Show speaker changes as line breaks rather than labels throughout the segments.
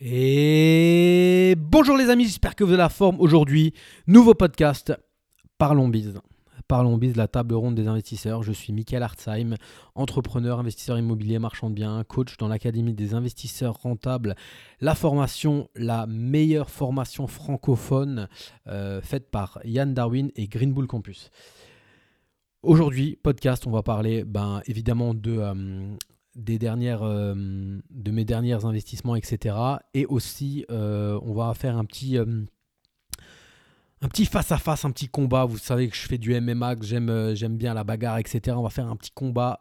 Et bonjour les amis, j'espère que vous avez la forme aujourd'hui. Nouveau podcast, Parlons Biz. Parlons Biz, la table ronde des investisseurs. Je suis Michael Hartzheim, entrepreneur, investisseur immobilier, marchand de biens, coach dans l'Académie des investisseurs rentables. La formation, la meilleure formation francophone euh, faite par Yann Darwin et Green Bull Campus. Aujourd'hui, podcast, on va parler ben, évidemment de, euh, des dernières, euh, de mes derniers investissements, etc. Et aussi, euh, on va faire un petit, euh, un petit face à face, un petit combat. Vous savez que je fais du MMA, que j'aime, j'aime bien la bagarre, etc. On va faire un petit combat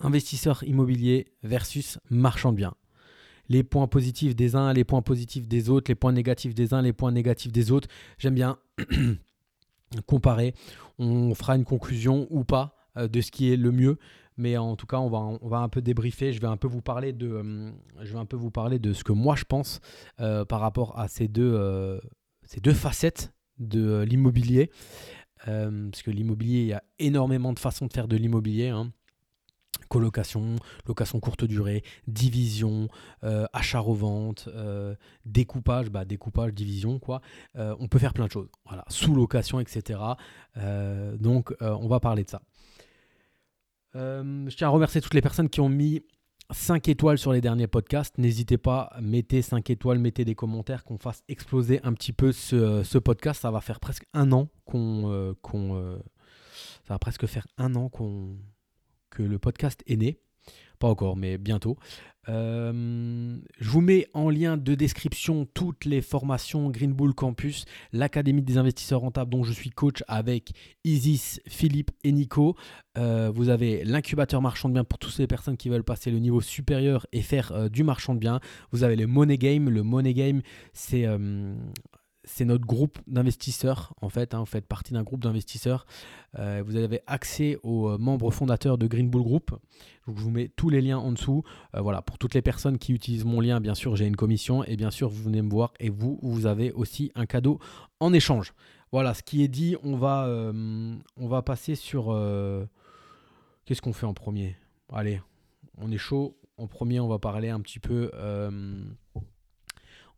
investisseur immobilier versus marchand de biens. Les points positifs des uns, les points positifs des autres, les points négatifs des uns, les points négatifs des autres. J'aime bien comparer. On fera une conclusion ou pas de ce qui est le mieux. Mais en tout cas, on va, on va un peu débriefer. Je vais un peu vous parler de, euh, je vais un peu vous parler de ce que moi je pense euh, par rapport à ces deux, euh, ces deux facettes de l'immobilier. parce que l'immobilier, il y a énormément de façons de faire de l'immobilier. Hein. Colocation, location courte durée, division, achat-revente, découpage, bah, découpage, division, quoi. on peut faire plein de choses. Voilà, sous-location, etc. donc, on va parler de ça. Euh, je tiens à remercier toutes les personnes qui ont mis 5 étoiles sur les derniers podcasts. N'hésitez pas, mettez 5 étoiles, mettez des commentaires, qu'on fasse exploser un petit peu ce, podcast. Ça va faire presque un an. Euh, euh, ça va presque faire un an qu'on, que le podcast est né. Pas encore, mais bientôt. Euh, je vous mets en lien de description toutes les formations Green Bull Campus, l'Académie des investisseurs rentables dont je suis coach avec Isis, Philippe et Nico. Euh, vous avez l'incubateur marchand de biens pour toutes les personnes qui veulent passer le niveau supérieur et faire euh, du marchand de biens. Vous avez le Money Game. Le Money Game, c'est c'est notre groupe d'investisseurs, en fait. Hein, vous faites partie d'un groupe d'investisseurs. Euh, vous avez accès aux euh, membres fondateurs de Green Bull Group. je vous mets tous les liens en dessous. Euh, voilà, pour toutes les personnes qui utilisent mon lien, bien sûr, j'ai une commission. Et bien sûr, vous venez me voir et vous, vous avez aussi un cadeau en échange. Voilà, ce qui est dit, on va, on va passer sur... Qu'est-ce qu'on fait en premier? Allez, on est chaud. En premier, on va parler un petit peu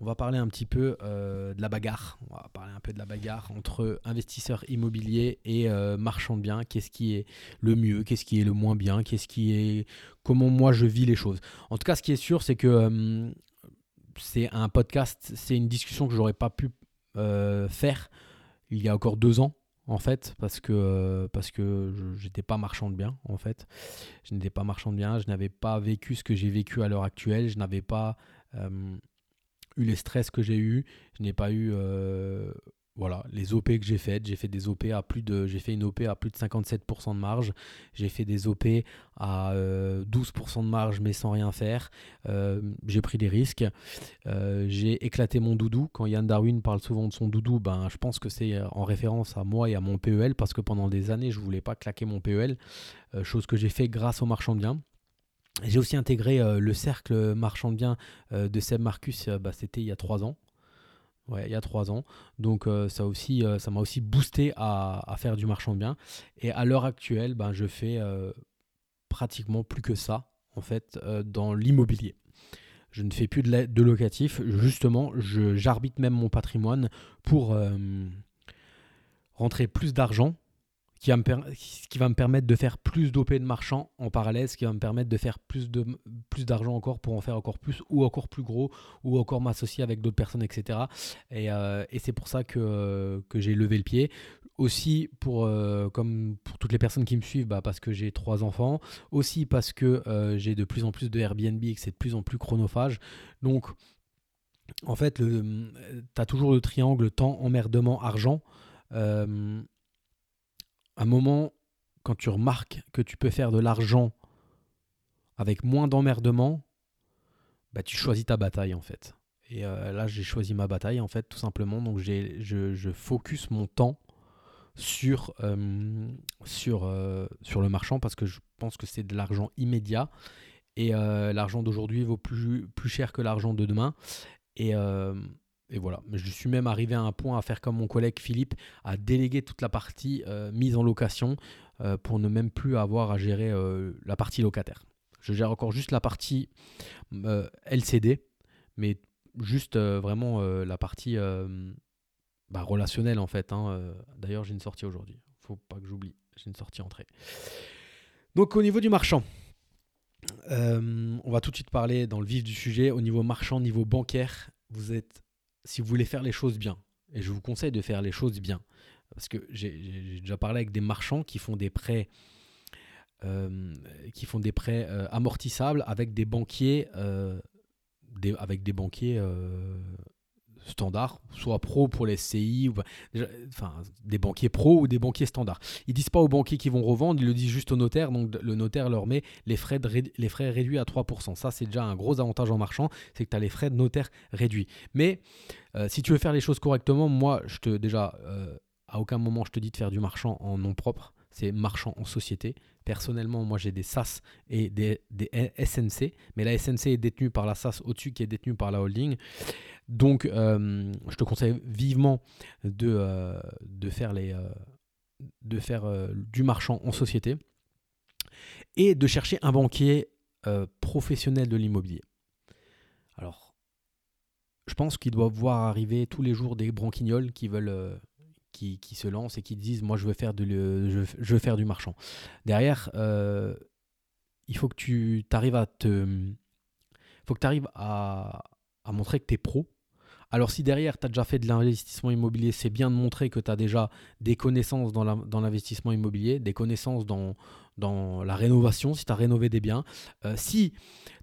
on va parler un petit peu euh, de la bagarre. On va parler un peu de la bagarre entre investisseurs immobiliers et euh, marchands de biens. Qu'est-ce qui est le mieux? Qu'est-ce qui est le moins bien? Qu'est-ce qui est comment moi je vis les choses? En tout cas, ce qui est sûr, c'est que euh, c'est un podcast, c'est une discussion que j'aurais pas pu faire il y a encore deux ans en fait, parce que, parce que je n'étais pas marchand de biens, en fait. Je n'étais pas marchand de biens, je n'avais pas vécu ce que j'ai vécu à l'heure actuelle, je n'avais pas eu les stress que j'ai eu, je n'ai pas eu euh, voilà, les OP que j'ai faites, j'ai fait des OP à plus de j'ai fait une OP à plus de 57% de marge, j'ai fait des OP à 12% euh, de marge mais sans rien faire. Euh, j'ai pris des risques. j'ai éclaté mon doudou. Quand Yann Darwin parle souvent de son doudou, ben je pense que c'est en référence à moi et à mon PEL parce que pendant des années, je voulais pas claquer mon PEL, chose que j'ai fait grâce au marchand de biens. J'ai aussi intégré euh, le cercle marchand de biens euh, de Seb Marcus, euh, bah, c'était il y a trois ans. Ouais, il y a trois ans. Donc ça aussi, ça m'a aussi boosté à, faire du marchand de biens. Et à l'heure actuelle, ben, je fais pratiquement plus que ça, en fait, dans l'immobilier. Je ne fais plus de, de locatif. Justement, j'arbitre même mon patrimoine pour rentrer plus d'argent qui va me qui va me permettre de faire plus d'OP de marchands en parallèle, ce qui va me permettre de faire plus de plus d'argent encore pour en faire encore plus ou encore plus gros ou encore m'associer avec d'autres personnes, etc. Et, euh, et c'est pour ça que, que j'ai levé le pied. Aussi pour euh, comme pour toutes les personnes qui me suivent, bah, parce que j'ai trois enfants. Aussi parce que euh, j'ai de plus en plus de Airbnb et que c'est de plus en plus chronophage. Donc en fait, tu as toujours le triangle temps, emmerdement, argent un moment, quand tu remarques que tu peux faire de l'argent avec moins d'emmerdement, bah, tu choisis ta bataille en fait. Et euh, là, j'ai choisi ma bataille en fait, tout simplement. Donc, je, je focus mon temps sur, euh, sur, euh, sur le marchand parce que je pense que c'est de l'argent immédiat. Et l'argent d'aujourd'hui vaut plus, plus cher que l'argent de demain. Et, et voilà, je suis même arrivé à un point à faire comme mon collègue Philippe, à déléguer toute la partie euh, mise en location euh, pour ne même plus avoir à gérer euh, la partie locataire. Je gère encore juste la partie LCD, mais juste vraiment la partie bah, relationnelle en fait. Hein, D'ailleurs, j'ai une sortie aujourd'hui. Faut pas que j'oublie. J'ai une sortie entrée. Donc au niveau du marchand, on va tout de suite parler dans le vif du sujet. Au niveau marchand, niveau bancaire, vous êtes, si vous voulez faire les choses bien, et je vous conseille de faire les choses bien, parce que j'ai déjà parlé avec des marchands qui font des prêts euh, qui font des prêts euh, amortissables avec des banquiers, euh, avec des banquiers standards, soit pro pour les CI, ou, enfin des banquiers pro ou des banquiers standards. Ils disent pas aux banquiers qui vont revendre, ils le disent juste au notaire, donc le notaire leur met les frais, réduits à 3%. Ça, c'est déjà un gros avantage en marchand, c'est que tu as les frais de notaire réduits. Mais si tu veux faire les choses correctement, moi, je te déjà, à aucun moment je te dis de faire du marchand en nom propre c'est marchand en société. Personnellement, moi j'ai des SAS et des, SNC, mais la SNC est détenue par la SAS au-dessus qui est détenue par la holding. Donc euh, je te conseille vivement de, euh, faire, euh, de faire du marchand en société et de chercher un banquier professionnel de l'immobilier. Alors, je pense qu'il doit voir arriver tous les jours des branquignoles qui veulent qui, se lancent et qui disent moi je veux faire, de je, veux faire du marchand. Derrière, euh, il faut que tu arrives à te. faut que arrives à, à montrer que tu es pro. Alors si derrière tu as déjà fait de l'investissement immobilier, c'est bien de montrer que tu as déjà des connaissances dans l'investissement immobilier, des connaissances dans, dans la rénovation, si tu as rénové des biens. Euh, si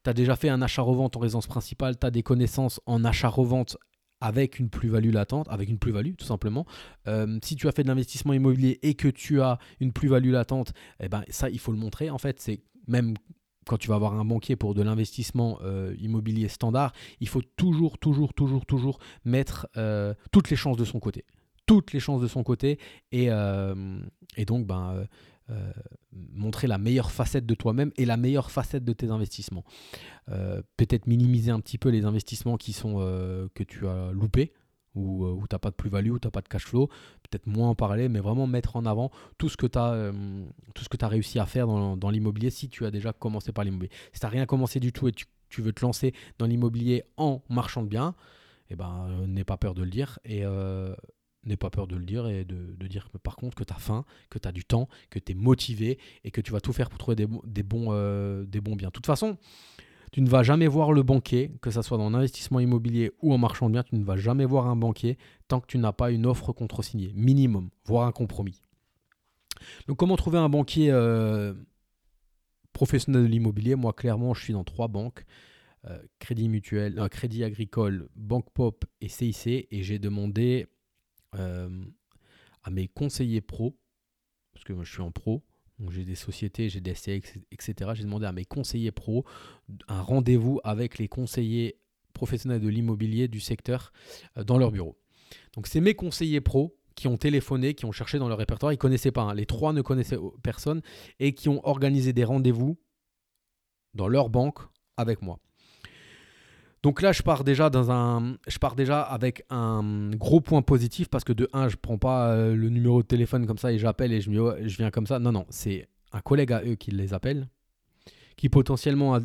tu as déjà fait un achat-revente en résidence principale, tu as des connaissances en achat-revente avec une plus-value latente, avec une plus-value tout simplement. Euh, si tu as fait de l'investissement immobilier et que tu as une plus-value latente, eh ben, ça, il faut le montrer. En fait, c'est même quand tu vas avoir un banquier pour de l'investissement euh, immobilier standard, il faut toujours, toujours, toujours, toujours mettre euh, toutes les chances de son côté. Toutes les chances de son côté. Et, et donc, ben, euh, montrer la meilleure facette de toi-même et la meilleure facette de tes investissements. Euh, peut-être minimiser un petit peu les investissements qui sont, euh, que tu as loupés ou où tu n'as pas de plus-value, où tu n'as pas de cash flow, peut-être moins en parler, mais vraiment mettre en avant tout ce que tu as, réussi à faire dans, l'immobilier si tu as déjà commencé par l'immobilier. Si tu n'as rien commencé du tout et tu, tu veux te lancer dans l'immobilier en marchand de biens, eh ben, n'aie pas peur de le dire n'aie pas peur de le dire et de, dire par contre que tu as faim, que tu as du temps, que tu es motivé et que tu vas tout faire pour trouver des, bons, euh, des bons biens. De toute façon, tu ne vas jamais voir le banquier, que ce soit dans l'investissement immobilier ou en marchand de biens, tu ne vas jamais voir un banquier tant que tu n'as pas une offre contre-signée, minimum, voire un compromis. Donc comment trouver un banquier euh, professionnel de l'immobilier? Moi clairement je suis dans trois banques. Euh, crédit mutuel, Crédit Agricole, Banque Pop et CIC et j'ai demandé à mes conseillers pro, parce que moi je suis en pro, j'ai des sociétés, j'ai des SCA, etc. J'ai demandé à mes conseillers pro un rendez-vous avec les conseillers professionnels de l'immobilier du secteur euh, dans leur bureau. Donc c'est mes conseillers pro qui ont téléphoné, qui ont cherché dans leur répertoire, ils ne connaissaient pas, hein. les trois ne connaissaient personne, et qui ont organisé des rendez-vous dans leur banque avec moi. Donc là, je pars déjà dans un, je pars déjà avec un gros point positif parce que de un, je prends pas euh, le numéro de téléphone comme ça et j'appelle et je, je viens comme ça. Non, non, c'est un collègue à eux qui les appelle, qui potentiellement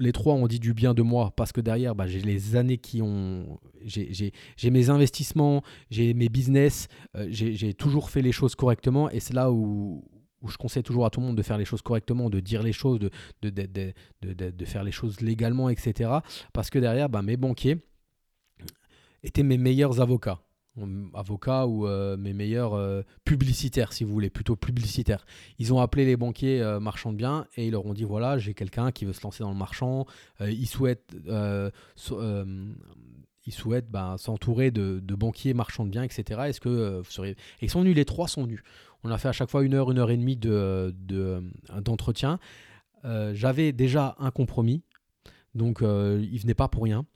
les trois ont dit du bien de moi parce que derrière, bah, j'ai les années qui ont. J'ai mes investissements, j'ai mes business, euh, j'ai toujours fait les choses correctement et c'est là où, où je conseille toujours à tout le monde de faire les choses correctement, de dire les choses, de, de, de, de faire les choses légalement, etc. Parce que derrière, bah, mes banquiers étaient mes meilleurs avocats. Avocats ou euh, mes meilleurs euh, publicitaires, si vous voulez, plutôt publicitaires. Ils ont appelé les banquiers euh, marchands de biens et ils leur ont dit voilà, j'ai quelqu'un qui veut se lancer dans le marchand, il souhaite ils souhaitent bah, s'entourer de, banquiers marchands de biens, etc. Est-ce que vous seriez... Et ils sont venus, les trois sont venus. On a fait à chaque fois une heure, une heure et demie de, d'entretien. Euh, j'avais déjà un compromis, donc euh, ils venaient pas pour rien.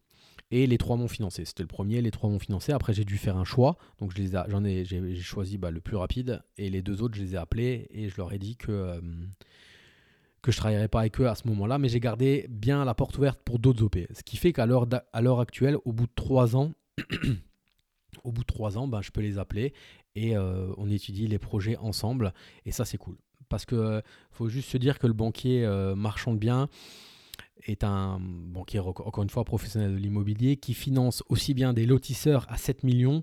Et les trois m'ont financé. C'était le premier, les trois m'ont financé. Après, j'ai dû faire un choix. Donc, j'en ai, j'ai, choisi bah, le plus rapide. Et les deux autres, je les ai appelés et je leur ai dit que, euh, je ne travaillerais pas avec eux à ce moment-là. Mais j'ai gardé bien la porte ouverte pour d'autres OP. Ce qui fait qu'à l'heure, actuelle, au bout de trois ans, au bout de trois ans, ben, je peux les appeler et euh, on étudie les projets ensemble. Et ça, c'est cool. Parce que euh, faut juste se dire que le banquier euh, marchand de biens, est un banquier, encore une fois, professionnel de l'immobilier, qui finance aussi bien des lotisseurs à 7 millions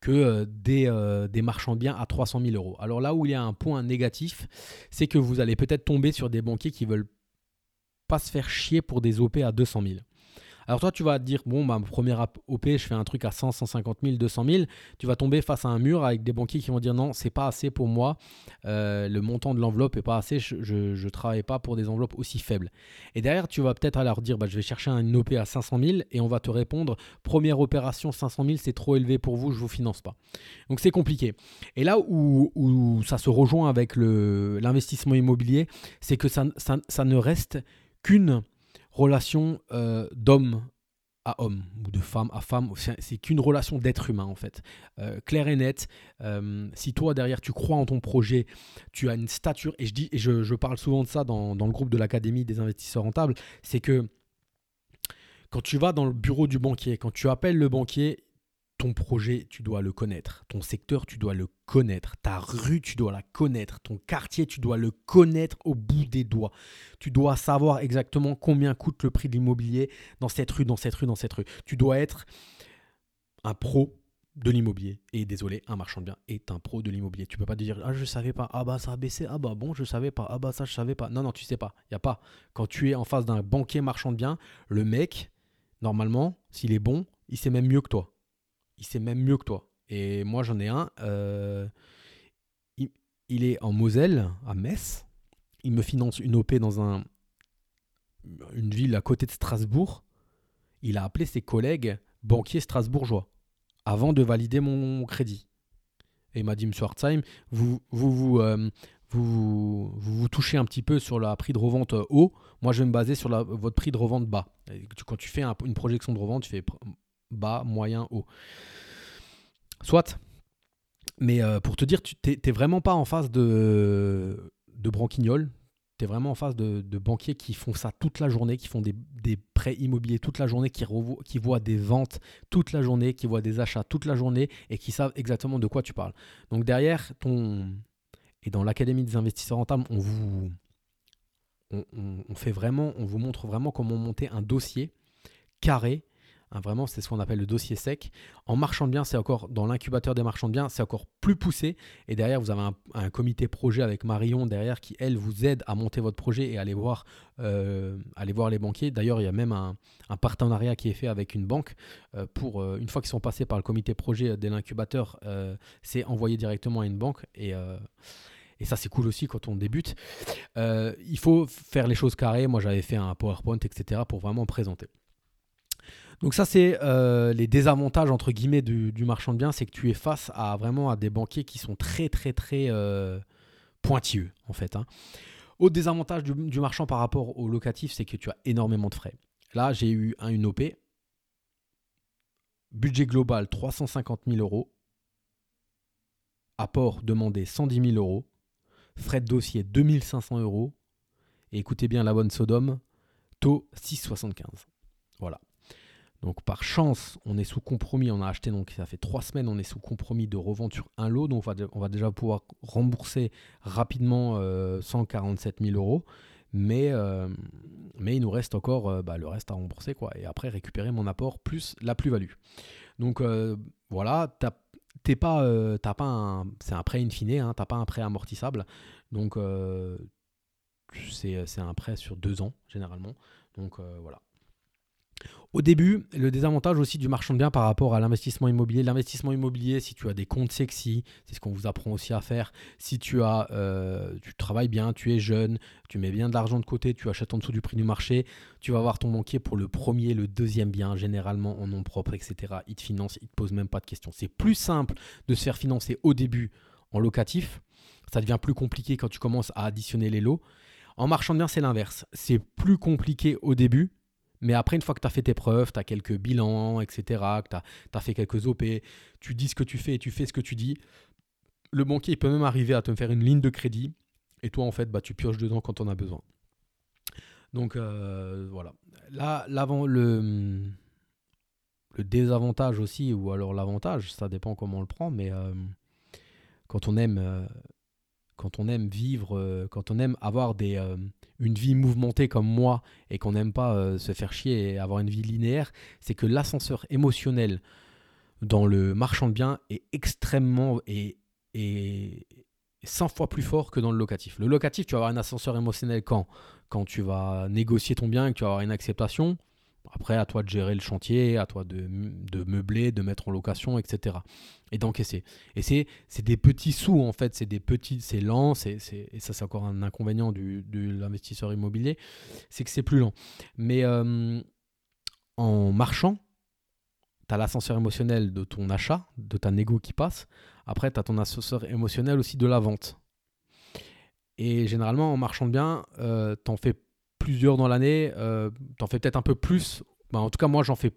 que des, des, marchands de biens à 300 000 euros. Alors là où il y a un point négatif, c'est que vous allez peut-être tomber sur des banquiers qui veulent pas se faire chier pour des OP à 200 000. Alors toi, tu vas te dire, bon, ma première OP, je fais un truc à 100, 150 000, 200 000. Tu vas tomber face à un mur avec des banquiers qui vont dire, non, c'est pas assez pour moi. Euh, le montant de l'enveloppe est pas assez. Je ne travaille pas pour des enveloppes aussi faibles. Et derrière, tu vas peut-être leur dire, bah, je vais chercher un OP à 500 000 et on va te répondre, première opération, 500 000, c'est trop élevé pour vous, je vous finance pas. Donc c'est compliqué. Et là où, ça se rejoint avec l'investissement immobilier, c'est que ça, ça, ça ne reste qu'une relation euh, d'homme à homme ou de femme à femme. C'est qu'une relation d'être humain en fait. Euh, claire et nette. Euh, si toi derrière tu crois en ton projet, tu as une stature, et je, dis, et je, parle souvent de ça dans, dans le groupe de l'Académie des investisseurs rentables, c'est que quand tu vas dans le bureau du banquier, quand tu appelles le banquier, ton projet, tu dois le connaître. Ton secteur, tu dois le connaître. Ta rue, tu dois la connaître. Ton quartier, tu dois le connaître au bout des doigts. Tu dois savoir exactement combien coûte le prix de l'immobilier dans cette rue, dans cette rue, dans cette rue. Tu dois être un pro de l'immobilier. Et désolé, un marchand de biens est un pro de l'immobilier. Tu peux pas dire ah je savais pas, ah bah ça a baissé, ah bah bon je savais pas, ah bah ça je savais pas. Non non tu sais pas, y a pas. Quand tu es en face d'un banquier marchand de biens, le mec normalement s'il est bon, il sait même mieux que toi il sait même mieux que toi. Et moi, j'en ai un. Euh, il, est en Moselle, à Metz. Il me finance une OP dans un, une ville à côté de Strasbourg. Il a appelé ses collègues banquiers strasbourgeois avant de valider mon crédit. Et il m'a dit, Monsieur Hartzheim, vous vous, vous, euh, vous, vous, touchez un petit peu sur le prix de revente haut. Moi, je vais me baser sur la, votre prix de revente bas. quand tu fais une projection de revente, tu fais bas, moyen, haut. Soit. Mais euh, pour te dire, tu n'es vraiment pas en face de, de. Tu es vraiment en face de, banquiers qui font ça toute la journée, qui font des, prêts immobiliers toute la journée, qui, qui voient des ventes toute la journée, qui voient des achats toute la journée et qui savent exactement de quoi tu parles. Donc derrière, ton. Et dans l'Académie des investisseurs rentables, on vous. on, fait vraiment, on vous montre vraiment comment monter un dossier carré Hein, vraiment, c'est ce qu'on appelle le dossier sec. En marchand de biens, c'est encore dans l'incubateur des marchands de biens, c'est encore plus poussé. Et derrière, vous avez un, comité projet avec Marion derrière qui, elle, vous aide à monter votre projet et aller voir, euh, aller voir les banquiers. D'ailleurs, il y a même un, partenariat qui est fait avec une banque euh, pour, euh, une fois qu'ils sont passés par le comité projet de l'incubateur, c'est envoyé directement à une banque. Et ça c'est cool aussi quand on débute. il faut faire les choses carrées. Moi j'avais fait un PowerPoint, etc. pour vraiment présenter. Donc ça, c'est euh, les désavantages entre guillemets du, marchand de biens, c'est que tu es face à vraiment à des banquiers qui sont très très très euh, pointilleux en fait. Hein. Autre désavantage du, marchand par rapport au locatif, c'est que tu as énormément de frais. Là, j'ai eu un, une OP, budget global 350 000 euros, apport demandé 110 000 euros, frais de dossier 2500 euros, et écoutez bien la bonne Sodome, taux 6,75. Voilà. Donc par chance, on est sous compromis, on a acheté, donc ça fait trois semaines, on est sous compromis de revente sur un lot, donc on va, déjà pouvoir rembourser rapidement 147 euh, 000 euros. Mais, euh, mais il nous reste encore euh, bah, le reste à rembourser, quoi. Et après récupérer mon apport plus la plus-value. Donc voilà, c'est un prêt in fine, hein, t'as pas un prêt amortissable. Donc c'est un prêt sur deux ans généralement. Donc voilà. Au début, le désavantage aussi du marchand de biens par rapport à l'investissement immobilier. L'investissement immobilier, si tu as des comptes sexy, c'est ce qu'on vous apprend aussi à faire. Si tu as, euh, tu travailles bien, tu es jeune, tu mets bien de l'argent de côté, tu achètes en dessous du prix du marché, tu vas voir ton banquier pour le premier, le deuxième bien, généralement en nom propre, etc. Il te finance, il te pose même pas de questions. C'est plus simple de se faire financer au début en locatif. Ça devient plus compliqué quand tu commences à additionner les lots. En marchand de biens, c'est l'inverse. C'est plus compliqué au début mais après, une fois que tu as fait tes preuves, tu as quelques bilans, etc., que tu as, fait quelques OP, tu dis ce que tu fais et tu fais ce que tu dis, le banquier peut même arriver à te faire une ligne de crédit. Et toi, en fait, bah, tu pioches dedans quand on a besoin. Donc euh, voilà. Là, l'avant, le, le désavantage aussi, ou alors l'avantage, ça dépend comment on le prend, mais euh, quand on aime, euh, quand on aime vivre, quand on aime avoir des, une vie mouvementée comme moi et qu'on n'aime pas euh, se faire chier et avoir une vie linéaire, c'est que l'ascenseur émotionnel dans le marchand de biens est extrêmement et, et 100 fois plus fort que dans le locatif. Le locatif, tu vas avoir un ascenseur émotionnel quand Quand tu vas négocier ton bien et que tu vas avoir une acceptation. Après, à toi de gérer le chantier, à toi de, meubler, de mettre en location, etc. Et d'encaisser. Et c'est, des petits sous, en fait. C'est des petits, c'est lent. Et ça, c'est encore un inconvénient du, de l'investisseur immobilier. C'est que c'est plus lent. Mais euh, en marchant, tu as l'ascenseur émotionnel de ton achat, de ta négo qui passe. Après, tu as ton ascenseur émotionnel aussi de la vente. Et généralement, en marchand de biens, euh, tu en fais plusieurs dans l'année. Euh, tu en fais peut-être un peu plus. Bah, en tout cas, moi, j'en fais.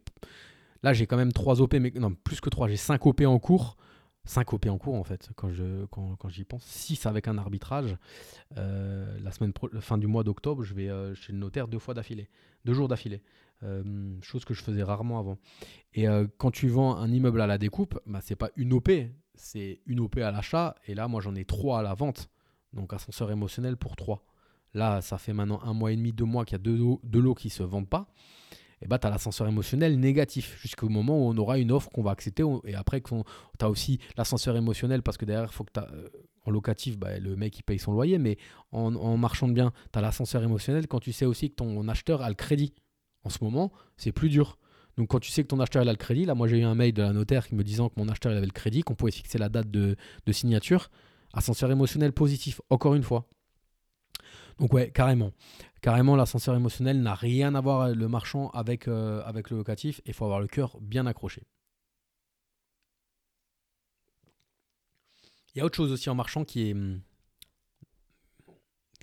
Là, j'ai quand même 3 OP, mais non, plus que 3. J'ai 5 OP en cours. 5 OP en cours, en fait, quand, quand, quand j'y pense. 6 avec un arbitrage. Euh, la semaine fin du mois d'octobre, je vais euh, chez le notaire deux fois d'affilée. Deux jours d'affilée. chose que je faisais rarement avant. Et quand tu vends un immeuble à la découpe, bah, c'est pas une OP, c'est une OP à l'achat. Et là, moi, j'en ai 3 à la vente. Donc, ascenseur émotionnel pour 3. Là, ça fait maintenant un mois et demi, deux mois qu'il y a deux, lots qui ne se vendent pas. Et bah, tu as l'ascenseur émotionnel négatif jusqu'au moment où on aura une offre qu'on va accepter. Et après, tu as aussi l'ascenseur émotionnel parce que derrière, faut que euh, en locatif, bah, le mec il paye son loyer. Mais en, marchand de biens, tu as l'ascenseur émotionnel quand tu sais aussi que ton acheteur a le crédit. En ce moment, c'est plus dur. Donc quand tu sais que ton acheteur a le crédit, là moi j'ai eu un mail de la notaire qui me disant que mon acheteur avait le crédit, qu'on pouvait fixer la date de, de signature. Ascenseur émotionnel positif, encore une fois. Donc ouais, carrément. Carrément, l'ascenseur émotionnel n'a rien à voir le marchand avec, euh, le locatif. Il faut avoir le cœur bien accroché. Il y a autre chose aussi en marchand qui est,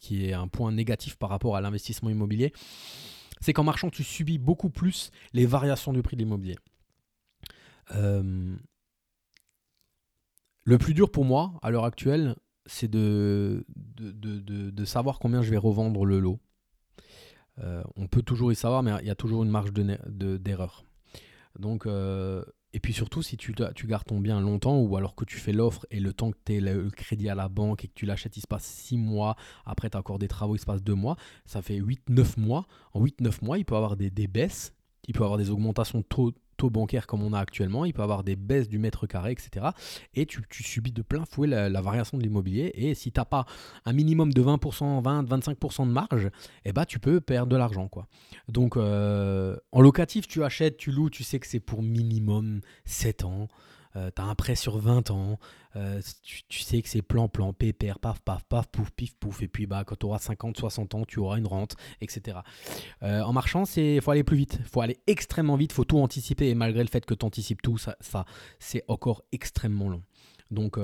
qui est un point négatif par rapport à l'investissement immobilier. C'est qu'en marchand, tu subis beaucoup plus les variations du prix de l'immobilier. Euh, le plus dur pour moi, à l'heure actuelle, c'est de de, savoir combien je vais revendre le lot. Euh, on peut toujours y savoir, mais il y a toujours une marge d'erreur. Donc, euh, et puis surtout, si tu, tu gardes ton bien longtemps, ou alors que tu fais l'offre et le temps que tu aies le crédit à la banque et que tu l'achètes, il se passe 6 mois, après tu as encore des travaux, il se passe 2 mois, ça fait 8-9 mois. En 8-9 mois, il peut y avoir des, des baisses, il peut avoir des augmentations de taux, bancaire comme on a actuellement, il peut avoir des baisses du mètre carré, etc. Et tu, subis de plein fouet la, variation de l'immobilier. Et si tu n'as pas un minimum de 20%, 20, 25% de marge, eh ben, tu peux perdre de l'argent. quoi. Donc euh, en locatif, tu achètes, tu loues, tu sais que c'est pour minimum 7 ans. Euh, tu as un prêt sur 20 ans, euh, tu, sais que c'est plan, plan, pépère, paf, paf, paf, pouf, pif, pouf, et puis bah, quand tu auras 50, 60 ans, tu auras une rente, etc. Euh, en marchant, il faut aller plus vite, il faut aller extrêmement vite, faut tout anticiper, et malgré le fait que tu anticipes tout, ça, ça c'est encore extrêmement long. Donc,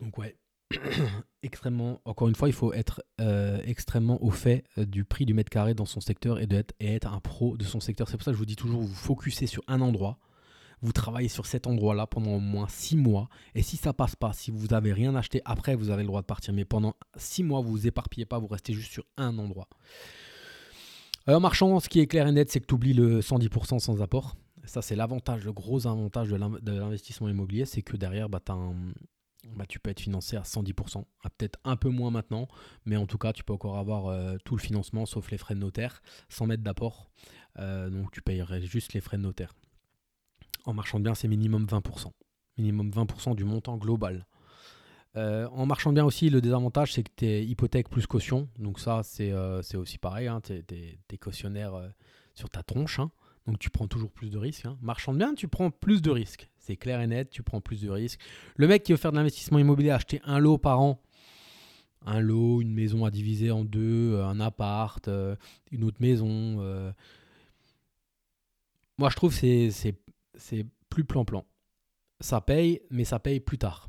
donc ouais, extrêmement, encore une fois, il faut être extrêmement au fait du prix du mètre carré dans son secteur et, d'être et être un pro de son secteur. C'est pour ça que je vous dis toujours, vous focussez sur un endroit vous travaillez sur cet endroit-là pendant au moins 6 mois. Et si ça passe pas, si vous n'avez rien acheté, après vous avez le droit de partir. Mais pendant 6 mois, vous vous éparpillez pas, vous restez juste sur un endroit. En marchand, ce qui est clair et net, c'est que tu oublies le 110% sans apport. Ça, c'est l'avantage, le gros avantage de l'investissement immobilier, c'est que derrière, bah, bah, tu peux être financé à 110%, peut-être un peu moins maintenant, mais en tout cas, tu peux encore avoir euh, tout le financement sauf les frais de notaire, sans mettre d'apport. Euh, donc, tu payerais juste les frais de notaire. En marchand de biens, c'est minimum 20%. Minimum 20% du montant global. Euh, en marchand de biens aussi, le désavantage, c'est que tu es hypothèque plus caution. Donc ça, c'est euh, aussi pareil. Hein. Tu es, cautionnaire euh, sur ta tronche. Hein. Donc tu prends toujours plus de risques. Hein. Marchand de biens, tu prends plus de risques. C'est clair et net, tu prends plus de risques. Le mec qui veut faire de l'investissement immobilier, acheter un lot par an, un lot, une maison à diviser en deux, un appart, une autre maison. Moi, je trouve que c'est c'est plus plan-plan. Ça paye, mais ça paye plus tard.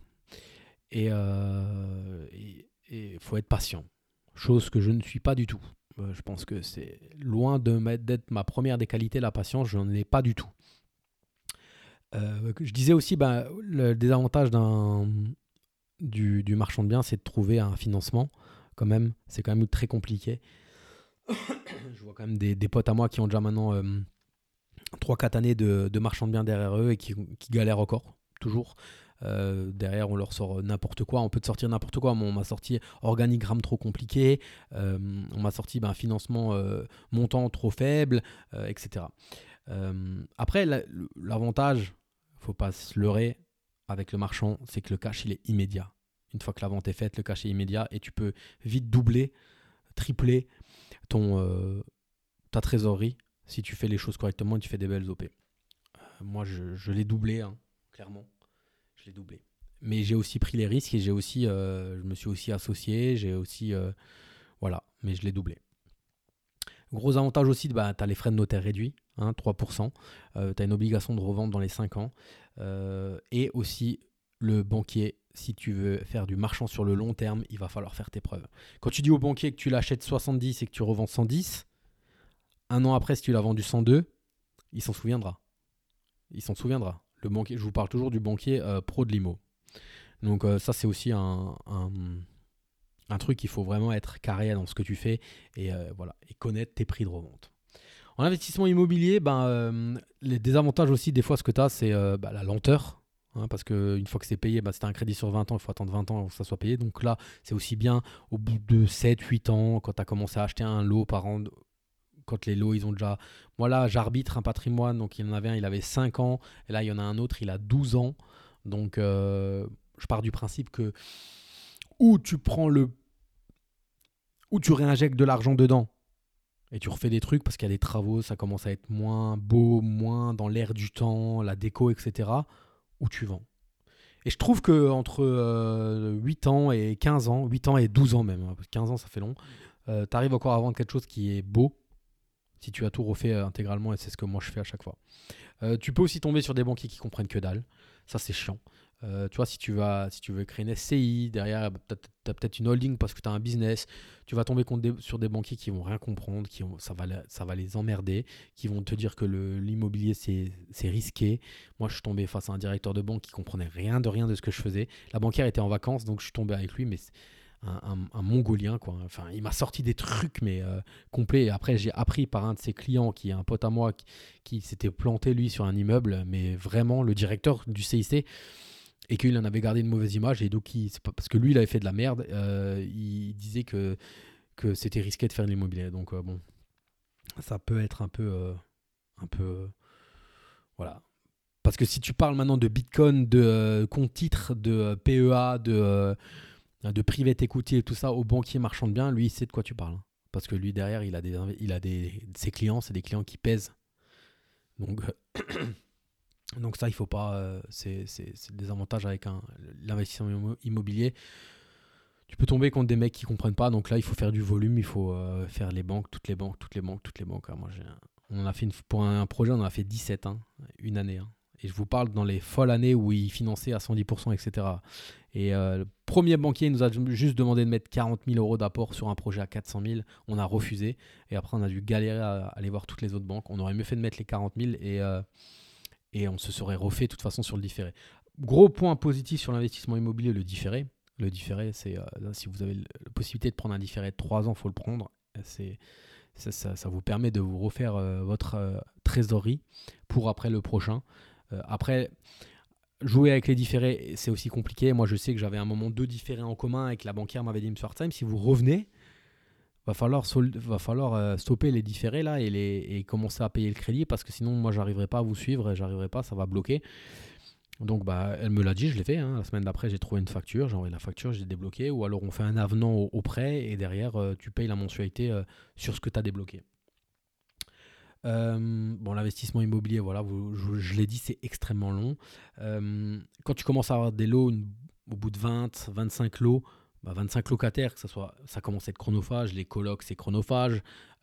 Et il euh, faut être patient. Chose que je ne suis pas du tout. Euh, je pense que c'est loin d'être ma première des qualités, la patience, je n'en ai pas du tout. Euh, je disais aussi, ben, le désavantage du, du, marchand de biens, c'est de trouver un financement. Quand même, c'est quand même très compliqué. je vois quand même des, potes à moi qui ont déjà maintenant 3-4 années de, de marchand de biens derrière eux et qui, galèrent encore, toujours. Euh, derrière, on leur sort n'importe quoi. On peut te sortir n'importe quoi. on m'a sorti organigramme trop compliqué. Euh, on m'a sorti ben, financement montant trop faible, etc. après, l'avantage, faut pas se leurrer avec le marchand, c'est que le cash, il est immédiat. Une fois que la vente est faite, le cash est immédiat et tu peux vite doubler, tripler ton, ta trésorerie si tu fais les choses correctement tu fais des belles OP. Euh, moi, je, l'ai doublé, hein, clairement. Je l'ai doublé. Mais j'ai aussi pris les risques et j'ai aussi, euh, je me suis aussi associé. J'ai aussi, euh, voilà, mais je l'ai doublé. Gros avantage aussi, bah, tu as les frais de notaire réduits, 3%. tu as une obligation de revente dans les 5 ans. et aussi le banquier, si tu veux faire du marchand sur le long terme, il va falloir faire tes preuves. Quand tu dis au banquier que tu l'achètes 70 et que tu revends 110, un an après, si tu l'as vendu 102, il s'en souviendra. Il s'en souviendra. Je vous parle toujours du banquier euh, pro de l'IMO. Donc euh, ça, c'est aussi un, un, truc qu'il faut vraiment être carré dans ce que tu fais et, euh, voilà, et connaître tes prix de revente. En investissement immobilier, ben, les désavantages aussi, des fois, ce que tu as, c'est bah, la lenteur. Hein, parce qu'une fois que c'est payé, bah, as un crédit sur 20 ans, il faut attendre 20 ans pour que ça soit payé. Donc là, c'est aussi bien au bout de 7-8 ans, quand tu as commencé à acheter un lot par an quand les lots, ils ont déjà. Moi, là, j'arbitre un patrimoine. Donc, il y en avait un, il avait 5 ans. Et là, il y en a un autre, il a 12 ans. Donc, euh, je pars du principe que. Ou tu prends le. Ou tu réinjectes de l'argent dedans. Et tu refais des trucs parce qu'il y a des travaux, ça commence à être moins beau, moins dans l'air du temps, la déco, etc. Ou tu vends. Et je trouve que entre 8 euh, ans et 15 ans, 8 ans et 12 ans même, 15 hein, ans ça fait long, euh, tu arrives encore à vendre quelque chose qui est beau, si tu as tout refait euh, intégralement, et c'est ce que moi je fais à chaque fois. Euh, tu peux aussi tomber sur des banquiers qui comprennent que dalle. Ça, c'est chiant. Euh, tu vois, si tu, vas, si tu veux créer une SCI, derrière, tu as peut-être une holding parce que tu as un business, tu vas tomber sur des banquiers qui vont rien comprendre, qui ça, va, ça va les emmerder, qui vont te dire que l'immobilier, c'est risqué. Moi, je suis tombé face à un directeur de banque qui comprenait rien de rien de ce que je faisais. La banquière était en vacances, donc je suis tombé avec lui, mais un, mongolien quoi. Enfin, il m'a sorti des trucs mais euh, complets. Et après, j'ai appris par un de ses clients qui est un pote à moi qui, s'était planté lui sur un immeuble, mais vraiment le directeur du CIC et qu'il en avait gardé une mauvaise image et donc il, parce que lui il avait fait de la merde. Euh, il disait que que c'était risqué de faire de l'immobilier. Donc euh, bon, ça peut être un peu un peu voilà. Parce que si tu parles maintenant de Bitcoin, de compte titre, de PEA, de de private equity et tout ça au banquier marchand de biens, lui, il sait de quoi tu parles. Hein. Parce que lui, derrière, il a, des, il a des, ses clients, c'est des clients qui pèsent. Donc, donc ça, il faut pas. Euh, c'est des avantages avec l'investissement immobilier. Tu peux tomber contre des mecs qui comprennent pas. Donc là, il faut faire du volume, il faut euh, faire les banques, toutes les banques, toutes les banques, toutes les banques. moi, on a fait pour un, projet, on en a fait 17, hein, une année. Et je vous parle dans les folles années où il finançait à 110%, etc. Et euh, le premier banquier nous a juste demandé de mettre 40 000 euros d'apport sur un projet à 400 000. On a refusé. Et après, on a dû galérer à aller voir toutes les autres banques. On aurait mieux fait de mettre les 40 000 et, euh, et on se serait refait de toute façon sur le différé. Gros point positif sur l'investissement immobilier, le différé. Le différé, c'est euh, si vous avez la possibilité de prendre un différé de 3 ans, il faut le prendre. C'est ça, ça, vous permet de vous refaire votre trésorerie pour après le prochain. Euh, après, jouer avec les différés, c'est aussi compliqué. Moi, je sais que j'avais un moment deux différés en commun et que la banquière m'avait dit, M. Time, si vous revenez, va falloir, va falloir euh, stopper les différés là et, les, et commencer à payer le crédit parce que sinon, moi, j'arriverai pas à vous suivre j'arriverai pas, ça va bloquer. Donc, bah, elle me l'a dit, je l'ai fait. Hein. La semaine d'après, j'ai trouvé une facture, j'ai envoyé la facture, j'ai débloqué. Ou alors, on fait un avenant au, prêt et derrière, euh, tu payes la mensualité sur ce que tu as débloqué. Euh, bon, l'investissement immobilier, voilà, je, l'ai dit, c'est extrêmement long. Euh, quand tu commences à avoir des lots, au bout de 20, 25 lots, 25 bah, locataires, que ça, soit, ça commence à être chronophage, les colocs, c'est chronophage,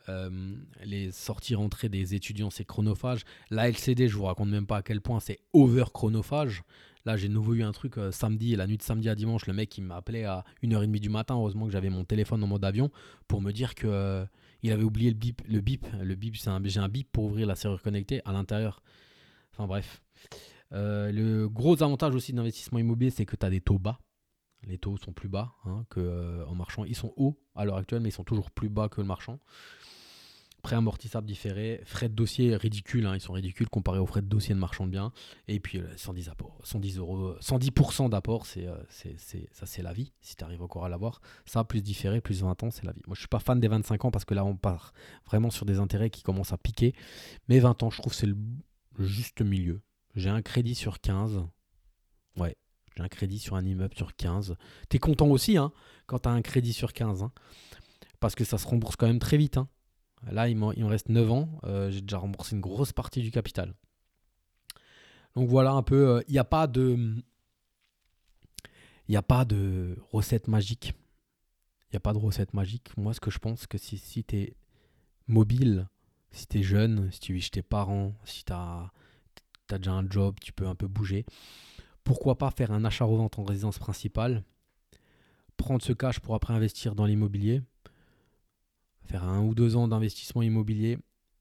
euh, les sorties-rentrées des étudiants, c'est chronophage. La LCD, je vous raconte même pas à quel point c'est over chronophage. Là, j'ai nouveau eu un truc samedi, la nuit de samedi à dimanche, le mec qui m'a appelé à 1h30 du matin, heureusement que j'avais mon téléphone en mode avion, pour me dire que il avait oublié le bip. Le bip, le bip c'est un, j'ai un bip pour ouvrir la serrure connectée à l'intérieur. Enfin bref. Euh, le gros avantage aussi d'investissement immobilier, c'est que tu as des taux bas. Les taux sont plus bas hein, qu'en euh, marchand. Ils sont hauts à l'heure actuelle, mais ils sont toujours plus bas que le marchand. Prêt amortissable différé, frais de dossier ridicules, hein, ils sont ridicules comparés aux frais de dossier de marchand de biens. Et puis 110 apports, 110 euros, 110% d'apport, c'est, c'est, ça c'est la vie, si tu arrives encore à l'avoir. Ça, plus différé, plus 20 ans, c'est la vie. Moi je suis pas fan des 25 ans parce que là on part vraiment sur des intérêts qui commencent à piquer. Mais 20 ans, je trouve c'est le, juste milieu. J'ai un crédit sur 15. Ouais, j'ai un crédit sur un immeuble sur 15. T'es content aussi hein, quand tu as un crédit sur 15. Hein, parce que ça se rembourse quand même très vite. Hein. Là, il, me reste 9 ans. Euh, j'ai déjà remboursé une grosse partie du capital. Donc voilà un peu. Euh, il n'y a pas de. Il n'y a pas de recette magique. Il n'y a pas de recette magique. Moi, ce que je pense, que si, tu es mobile, si tu es jeune, si tu vis chez tes parents, si tu as, as, déjà un job, tu peux un peu bouger, pourquoi pas faire un achat-revente en résidence principale Prendre ce cash pour après investir dans l'immobilier faire un ou deux ans d'investissement immobilier,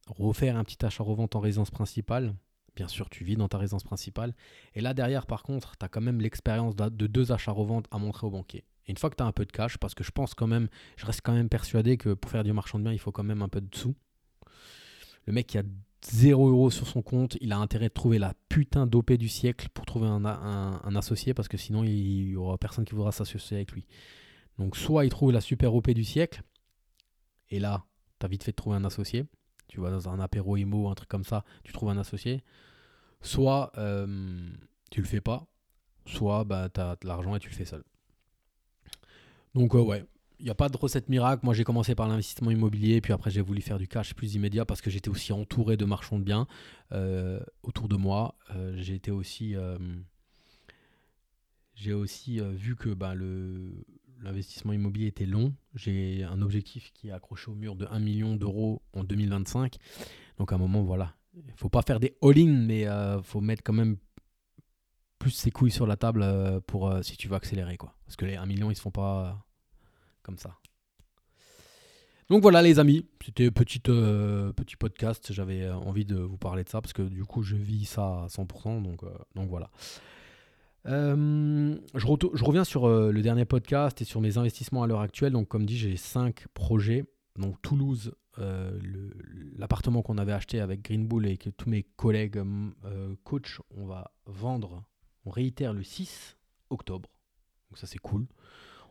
refaire un petit achat-revente en résidence principale. Bien sûr, tu vis dans ta résidence principale. Et là, derrière, par contre, tu as quand même l'expérience de deux achats-revente à montrer au banquier. Et une fois que tu as un peu de cash, parce que je pense quand même, je reste quand même persuadé que pour faire du marchand de biens, il faut quand même un peu de sous. Le mec qui a 0 euros sur son compte, il a intérêt de trouver la putain d'OP du siècle pour trouver un, un, associé, parce que sinon, il n'y aura personne qui voudra s'associer avec lui. Donc, soit il trouve la super OP du siècle, et là, tu as vite fait de trouver un associé. Tu vas dans un apéro IMO, un truc comme ça, tu trouves un associé. Soit euh, tu le fais pas, soit bah, tu as de l'argent et tu le fais seul. Donc, euh, ouais, il n'y a pas de recette miracle. Moi, j'ai commencé par l'investissement immobilier, puis après, j'ai voulu faire du cash plus immédiat parce que j'étais aussi entouré de marchands de biens euh, autour de moi. j'ai été aussi. j'ai aussi vu que bah, le, l'investissement immobilier était long. J'ai un objectif qui est accroché au mur de 1 million d'euros en 2025. Donc à un moment, voilà. Il ne faut pas faire des all-in, mais il euh, faut mettre quand même plus ses couilles sur la table euh, pour euh, si tu veux accélérer. quoi. Parce que les 1 million, ils ne se font pas comme ça. Donc voilà les amis, c'était petit, petit podcast, j'avais envie de vous parler de ça parce que du coup je vis ça à 100%, donc, donc voilà. Euh, je, reviens sur euh, le dernier podcast et sur mes investissements à l'heure actuelle. Donc, comme dit, j'ai cinq projets. Donc, Toulouse, euh, l'appartement qu'on avait acheté avec Green Bull et que tous mes collègues coach, on va vendre. On réitère le 6 octobre. Donc, ça, c'est cool.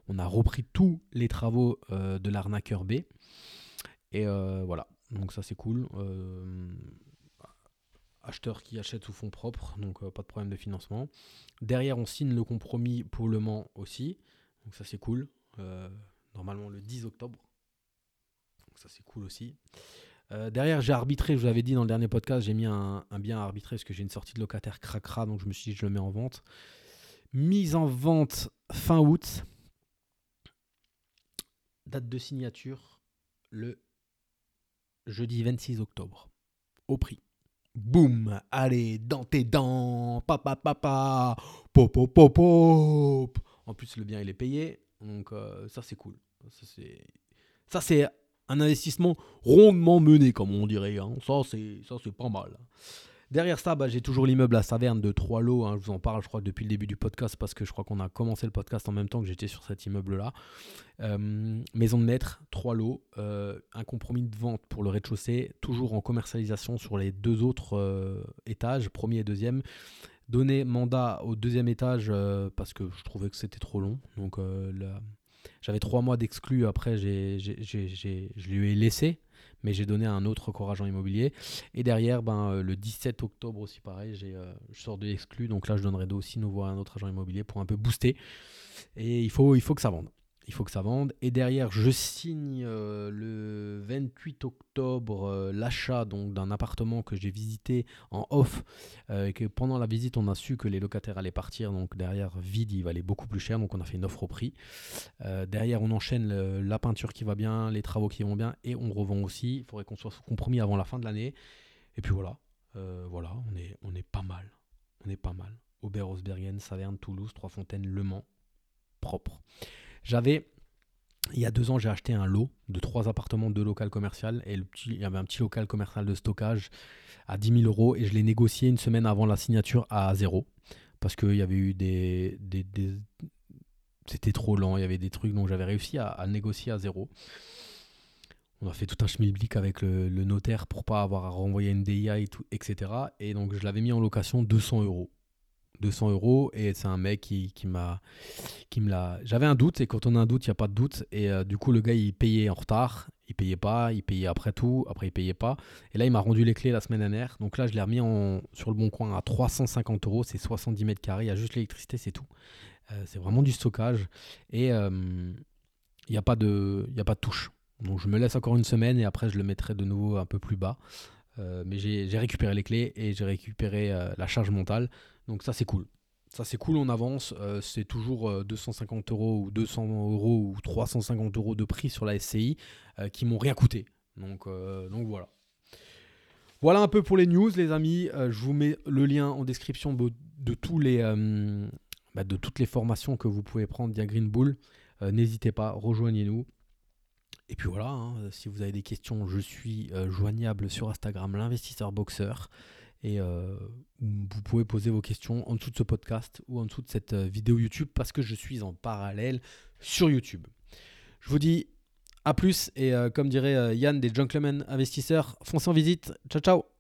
On a repris tous les travaux de l'arnaqueur B. Et voilà. Donc, ça, c'est cool acheteur qui achète sous fonds propres, donc euh, pas de problème de financement. Derrière, on signe le compromis pour Le Mans aussi, donc ça c'est cool. Euh, normalement le 10 octobre, donc ça c'est cool aussi. Euh, derrière, j'ai arbitré, je vous l'avais dit dans le dernier podcast, j'ai mis un, bien à arbitrer parce que j'ai une sortie de locataire cracra, donc je me suis dit je le mets en vente. Mise en vente fin août. Date de signature le jeudi 26 octobre. Au prix. Boum, allez, dans tes dents, papa, papa, pop, pop. En plus, le bien, il est payé, donc euh, ça, c'est cool. Ça, c'est un investissement rondement mené, comme on dirait. Hein. Ça, c'est pas mal. Derrière ça, bah, j'ai toujours l'immeuble à Saverne de trois lots. Hein. je vous en parle, je crois, depuis le début du podcast parce que je crois qu'on a commencé le podcast en même temps que j'étais sur cet immeuble-là. Euh, maison de maître, trois lots, euh, un compromis de vente pour le rez-de-chaussée, toujours en commercialisation sur les deux autres euh, étages, premier et deuxième. Donner mandat au deuxième étage parce que je trouvais que c'était trop long. Donc j'avais trois mois d'exclus. Après, je lui ai laissé mais j'ai donné un autre corps agent immobilier. Et derrière, ben, euh, le 17 octobre aussi, pareil, j'ai, euh, je sors de l'exclu, donc là, je donnerai aussi nouveau à un autre agent immobilier pour un peu booster. Et il faut, il faut que ça vende il faut que ça vende. Et derrière, je signe euh, le 28 octobre euh, l'achat d'un appartement que j'ai visité en off. Euh, et que pendant la visite, on a su que les locataires allaient partir. Donc derrière, vide, il valait beaucoup plus cher. Donc on a fait une offre au prix. derrière, on enchaîne la peinture qui va bien, les travaux qui vont bien, et on revend aussi. Il faudrait qu'on soit compromis avant la fin de l'année. Et puis voilà, voilà, on est, pas mal. On est pas mal. Aubert, Osbergen, Saverne, Toulouse, Trois-Fontaines, Le Mans, propre. J'avais, il y a deux ans, j'ai acheté un lot de trois appartements, deux locales commerciales. Et le petit, il y avait un petit local commercial de stockage à 10 000 euros. Et je l'ai négocié une semaine avant la signature à zéro. Parce qu'il y avait eu des, des, c'était trop lent, il y avait des trucs, donc j'avais réussi à, négocier à zéro. on a fait tout un schmilblick avec le, notaire pour pas avoir à renvoyer une DIA et tout, etc. Et donc je l'avais mis en location 200 euros. 200 euros et c'est un mec qui, qui m'a qui me l'a j'avais un doute et quand on a un doute il n'y a pas de doute et euh, du coup le gars il payait en retard il payait pas il payait après tout après il payait pas et là il m'a rendu les clés la semaine dernière donc là je l'ai remis en, sur le bon coin à 350 euros c'est 70 mètres carrés il y a juste l'électricité c'est tout. Euh, c'est vraiment du stockage et il n'y a pas de il a pas de touche. Donc je me laisse encore une semaine et après je le mettrai de nouveau un peu plus bas mais j'ai récupéré les clés et j'ai récupéré la charge mentale donc ça c'est cool. Ça c'est cool, on avance. Euh, c'est toujours 250 euh, euros ou 200 euros ou 350 euros de prix sur la SCI euh, qui m'ont rien coûté. Donc, voilà. Voilà un peu pour les news les amis. je vous mets le lien en description bah, de toutes les formations que vous pouvez prendre via Green Bull. N'hésitez pas, rejoignez-nous. Et puis voilà, hein, si vous avez des questions, je suis joignable sur Instagram, l'investisseur boxeur. Et euh, vous pouvez poser vos questions en dessous de ce podcast ou en dessous de cette euh, vidéo YouTube parce que je suis en parallèle sur YouTube. Je vous dis à plus et euh, comme dirait Yann des Gentlemen Investisseurs, foncez en visite. Ciao ciao